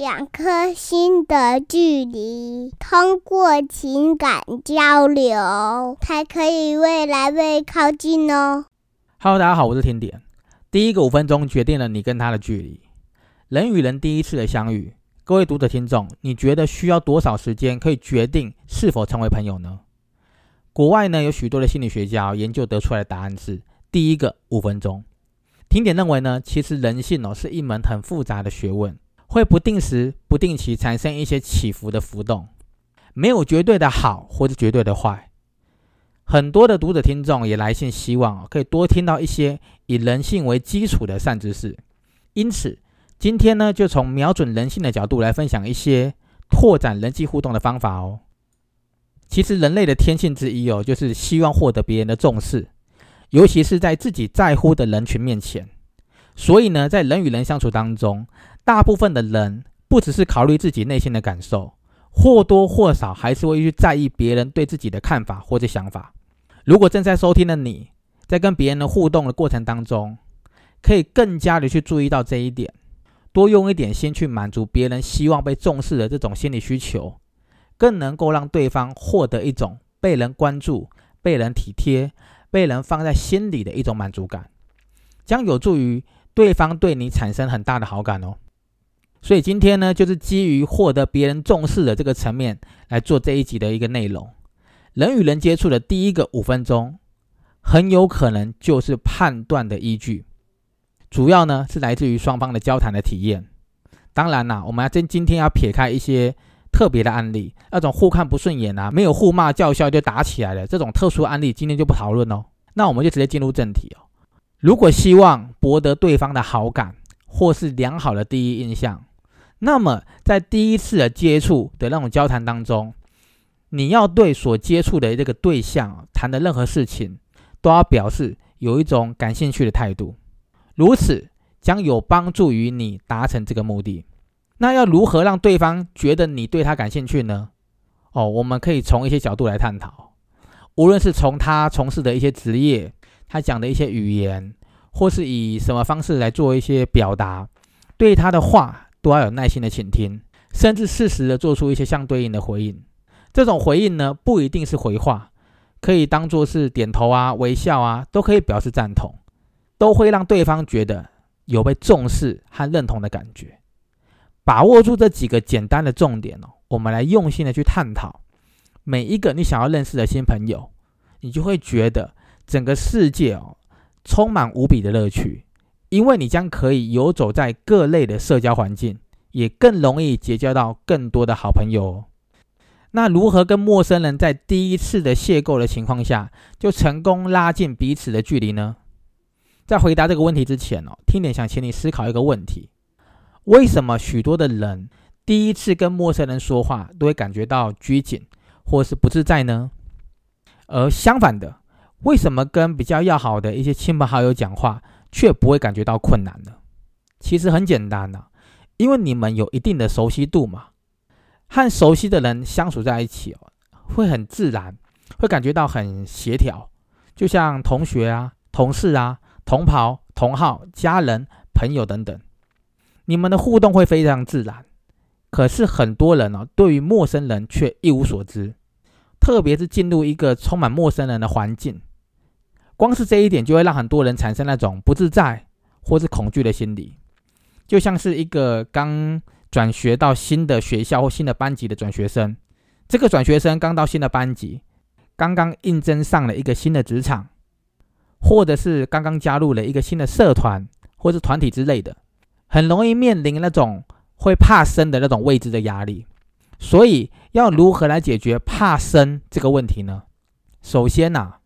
两颗心的距离，通过情感交流，才可以未来越靠近哦。Hello，大家好，我是甜点。第一个五分钟决定了你跟他的距离。人与人第一次的相遇，各位读者听众，你觉得需要多少时间可以决定是否成为朋友呢？国外呢有许多的心理学家研究得出来的答案是：第一个五分钟。听点认为呢，其实人性哦是一门很复杂的学问。会不定时、不定期产生一些起伏的浮动，没有绝对的好或者绝对的坏。很多的读者听众也来信希望可以多听到一些以人性为基础的善知识。因此，今天呢就从瞄准人性的角度来分享一些拓展人际互动的方法哦。其实人类的天性之一哦，就是希望获得别人的重视，尤其是在自己在乎的人群面前。所以呢，在人与人相处当中，大部分的人不只是考虑自己内心的感受，或多或少还是会去在意别人对自己的看法或者想法。如果正在收听的你在跟别人的互动的过程当中，可以更加的去注意到这一点，多用一点心去满足别人希望被重视的这种心理需求，更能够让对方获得一种被人关注、被人体贴、被人放在心里的一种满足感，将有助于对方对你产生很大的好感哦。所以今天呢，就是基于获得别人重视的这个层面来做这一集的一个内容。人与人接触的第一个五分钟，很有可能就是判断的依据。主要呢是来自于双方的交谈的体验。当然啦，我们要今今天要撇开一些特别的案例，那种互看不顺眼啊，没有互骂叫嚣就打起来了这种特殊案例，今天就不讨论哦。那我们就直接进入正题哦。如果希望博得对方的好感或是良好的第一印象。那么，在第一次的接触的那种交谈当中，你要对所接触的这个对象谈的任何事情，都要表示有一种感兴趣的态度，如此将有帮助于你达成这个目的。那要如何让对方觉得你对他感兴趣呢？哦，我们可以从一些角度来探讨，无论是从他从事的一些职业，他讲的一些语言，或是以什么方式来做一些表达，对他的话。都要有耐心的倾听，甚至适时的做出一些相对应的回应。这种回应呢，不一定是回话，可以当做是点头啊、微笑啊，都可以表示赞同，都会让对方觉得有被重视和认同的感觉。把握住这几个简单的重点哦，我们来用心的去探讨每一个你想要认识的新朋友，你就会觉得整个世界哦，充满无比的乐趣。因为你将可以游走在各类的社交环境，也更容易结交到更多的好朋友。那如何跟陌生人在第一次的邂逅的情况下，就成功拉近彼此的距离呢？在回答这个问题之前哦，听点想请你思考一个问题：为什么许多的人第一次跟陌生人说话都会感觉到拘谨或是不自在呢？而相反的，为什么跟比较要好的一些亲朋好友讲话？却不会感觉到困难了。其实很简单呐，因为你们有一定的熟悉度嘛，和熟悉的人相处在一起哦，会很自然，会感觉到很协调，就像同学啊、同事啊、同袍、同号、家人、朋友等等，你们的互动会非常自然。可是很多人呢，对于陌生人却一无所知，特别是进入一个充满陌生人的环境。光是这一点，就会让很多人产生那种不自在或是恐惧的心理，就像是一个刚转学到新的学校或新的班级的转学生。这个转学生刚到新的班级，刚刚应征上了一个新的职场，或者是刚刚加入了一个新的社团或是团体之类的，很容易面临那种会怕生的那种未知的压力。所以，要如何来解决怕生这个问题呢？首先呐。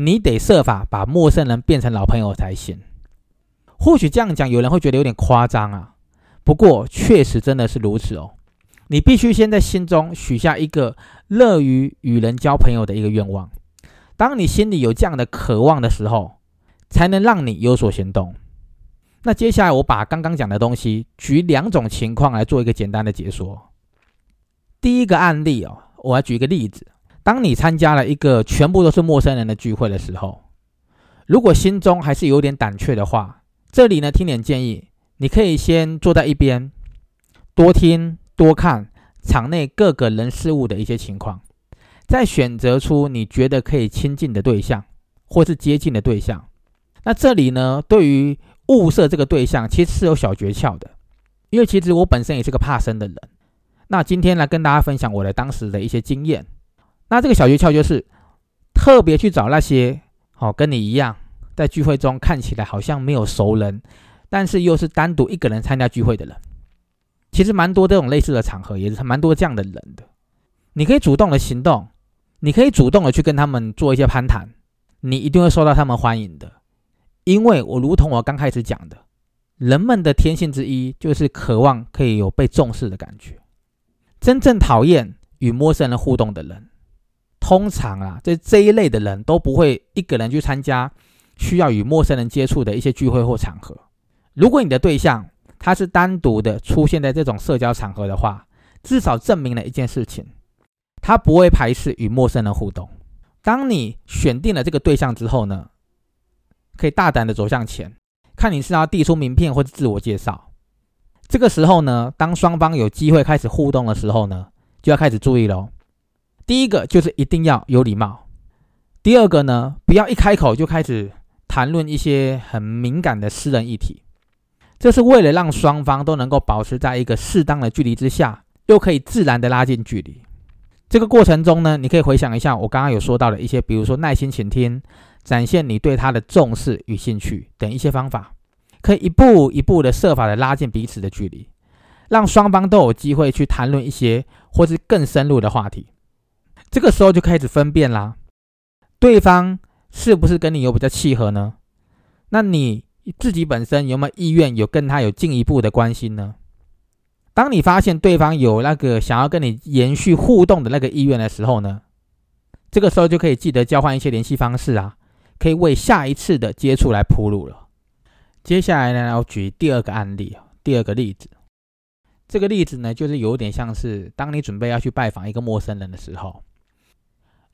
你得设法把陌生人变成老朋友才行。或许这样讲，有人会觉得有点夸张啊。不过，确实真的是如此哦。你必须先在心中许下一个乐于与人交朋友的一个愿望。当你心里有这样的渴望的时候，才能让你有所行动。那接下来，我把刚刚讲的东西举两种情况来做一个简单的解说。第一个案例哦，我来举一个例子。当你参加了一个全部都是陌生人的聚会的时候，如果心中还是有点胆怯的话，这里呢听点建议，你可以先坐在一边，多听多看场内各个人事物的一些情况，再选择出你觉得可以亲近的对象，或是接近的对象。那这里呢，对于物色这个对象，其实是有小诀窍的。因为其实我本身也是个怕生的人。那今天来跟大家分享我的当时的一些经验。那这个小诀窍就是，特别去找那些哦跟你一样，在聚会中看起来好像没有熟人，但是又是单独一个人参加聚会的人。其实蛮多这种类似的场合，也是蛮多这样的人的。你可以主动的行动，你可以主动的去跟他们做一些攀谈，你一定会受到他们欢迎的。因为我如同我刚开始讲的，人们的天性之一就是渴望可以有被重视的感觉。真正讨厌与陌生人互动的人，通常啊，这这一类的人都不会一个人去参加需要与陌生人接触的一些聚会或场合。如果你的对象他是单独的出现在这种社交场合的话，至少证明了一件事情：他不会排斥与陌生人互动。当你选定了这个对象之后呢？可以大胆的走向前，看你是要递出名片或者自我介绍。这个时候呢，当双方有机会开始互动的时候呢，就要开始注意喽。第一个就是一定要有礼貌。第二个呢，不要一开口就开始谈论一些很敏感的私人议题。这是为了让双方都能够保持在一个适当的距离之下，又可以自然的拉近距离。这个过程中呢，你可以回想一下我刚刚有说到的一些，比如说耐心倾听。展现你对他的重视与兴趣等一些方法，可以一步一步的设法的拉近彼此的距离，让双方都有机会去谈论一些或是更深入的话题。这个时候就开始分辨啦，对方是不是跟你有比较契合呢？那你自己本身有没有意愿有跟他有进一步的关心呢？当你发现对方有那个想要跟你延续互动的那个意愿的时候呢，这个时候就可以记得交换一些联系方式啊。可以为下一次的接触来铺路了。接下来呢，我举第二个案例第二个例子。这个例子呢，就是有点像是当你准备要去拜访一个陌生人的时候，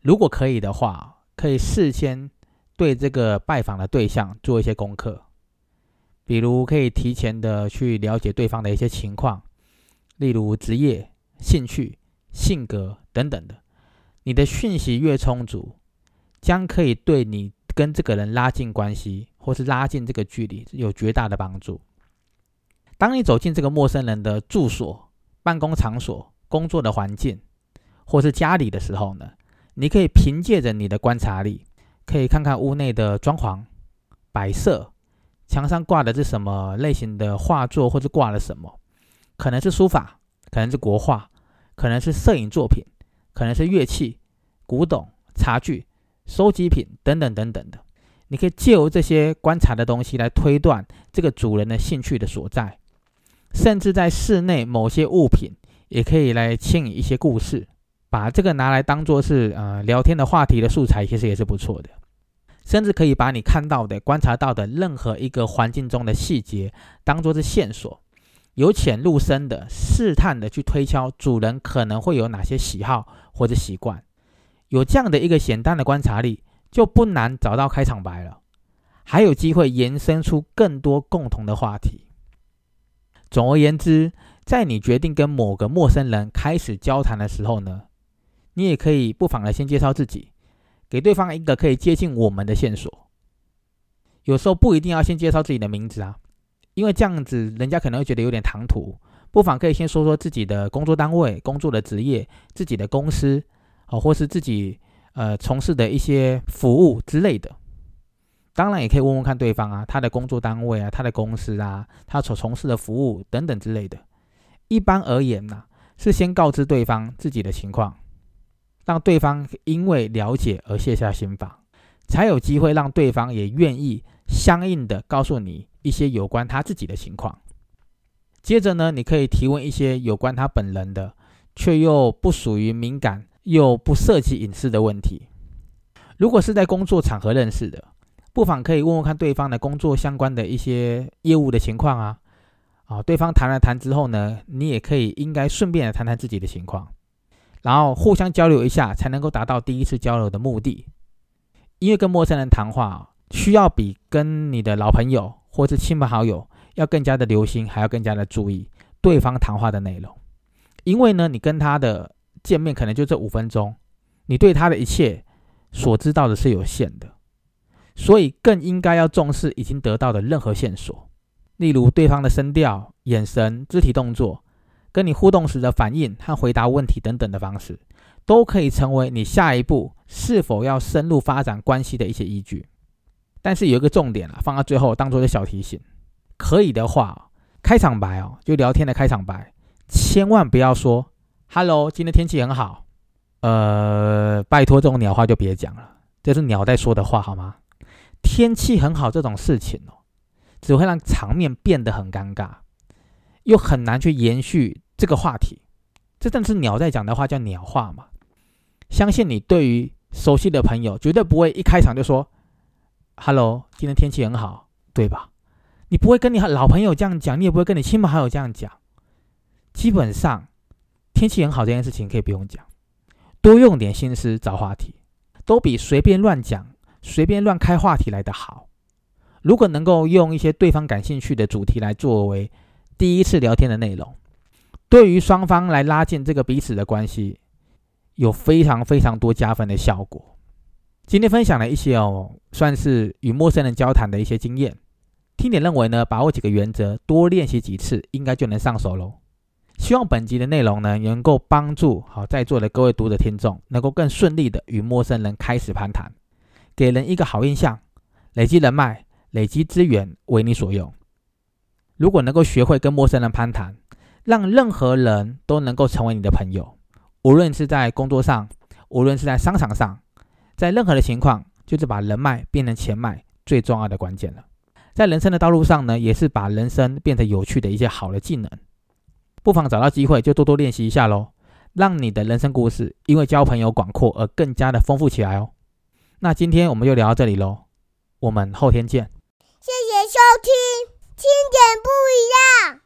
如果可以的话，可以事先对这个拜访的对象做一些功课，比如可以提前的去了解对方的一些情况，例如职业、兴趣、性格等等的。你的讯息越充足，将可以对你。跟这个人拉近关系，或是拉近这个距离，有绝大的帮助。当你走进这个陌生人的住所、办公场所、工作的环境，或是家里的时候呢，你可以凭借着你的观察力，可以看看屋内的装潢、摆设，墙上挂的是什么类型的画作，或者挂了什么，可能是书法，可能是国画，可能是摄影作品，可能是乐器、古董、茶具。收集品等等等等的，你可以借由这些观察的东西来推断这个主人的兴趣的所在，甚至在室内某些物品也可以来牵引一些故事，把这个拿来当做是呃聊天的话题的素材，其实也是不错的。甚至可以把你看到的、观察到的任何一个环境中的细节当做是线索，由浅入深的试探的去推敲主人可能会有哪些喜好或者习惯。有这样的一个简单的观察力，就不难找到开场白了，还有机会延伸出更多共同的话题。总而言之，在你决定跟某个陌生人开始交谈的时候呢，你也可以不妨的先介绍自己，给对方一个可以接近我们的线索。有时候不一定要先介绍自己的名字啊，因为这样子人家可能会觉得有点唐突。不妨可以先说说自己的工作单位、工作的职业、自己的公司。哦，或是自己呃从事的一些服务之类的，当然也可以问问看对方啊，他的工作单位啊，他的公司啊，他所从事的服务等等之类的。一般而言呢，是先告知对方自己的情况，让对方因为了解而卸下心防，才有机会让对方也愿意相应的告诉你一些有关他自己的情况。接着呢，你可以提问一些有关他本人的，却又不属于敏感。又不涉及隐私的问题。如果是在工作场合认识的，不妨可以问问看对方的工作相关的一些业务的情况啊。啊，对方谈了谈之后呢，你也可以应该顺便的谈谈自己的情况，然后互相交流一下，才能够达到第一次交流的目的。因为跟陌生人谈话，需要比跟你的老朋友或是亲朋好友要更加的留心，还要更加的注意，对方谈话的内容，因为呢，你跟他的见面可能就这五分钟，你对他的一切所知道的是有限的，所以更应该要重视已经得到的任何线索，例如对方的声调、眼神、肢体动作，跟你互动时的反应和回答问题等等的方式，都可以成为你下一步是否要深入发展关系的一些依据。但是有一个重点啊，放到最后当做个小提醒，可以的话，开场白哦，就聊天的开场白，千万不要说 “Hello，今天天气很好”，呃，拜托这种鸟话就别讲了，这是鸟在说的话好吗？天气很好这种事情哦，只会让场面变得很尴尬，又很难去延续这个话题。这正是鸟在讲的话，叫鸟话嘛。相信你对于熟悉的朋友，绝对不会一开场就说。Hello，今天天气很好，对吧？你不会跟你老朋友这样讲，你也不会跟你亲朋好友这样讲。基本上，天气很好这件事情可以不用讲，多用点心思找话题，都比随便乱讲、随便乱开话题来的好。如果能够用一些对方感兴趣的主题来作为第一次聊天的内容，对于双方来拉近这个彼此的关系，有非常非常多加分的效果。今天分享了一些哦，算是与陌生人交谈的一些经验。听点认为呢，把握几个原则，多练习几次，应该就能上手喽。希望本集的内容呢，能够帮助好在座的各位读者听众，能够更顺利的与陌生人开始攀谈，给人一个好印象，累积人脉，累积资源，为你所用。如果能够学会跟陌生人攀谈，让任何人都能够成为你的朋友，无论是在工作上，无论是在商场上。在任何的情况，就是把人脉变成钱脉最重要的关键了。在人生的道路上呢，也是把人生变得有趣的一些好的技能。不妨找到机会就多多练习一下喽，让你的人生故事因为交朋友广阔而更加的丰富起来哦。那今天我们就聊到这里喽，我们后天见。谢谢收听，听点不一样。